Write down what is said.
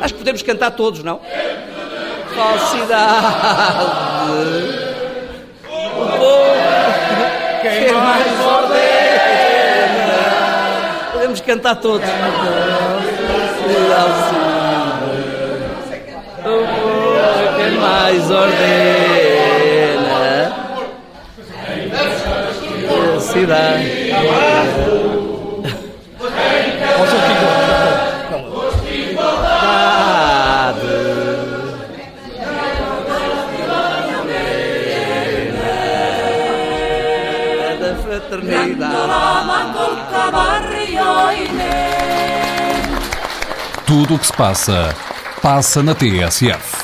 Acho que podemos cantar todos, não? Falsidade. O povo quem mais ordena. Podemos cantar todos. O povo quem mais ordena. Cidade. da fraternidade. Tudo o que se passa, passa na TSF.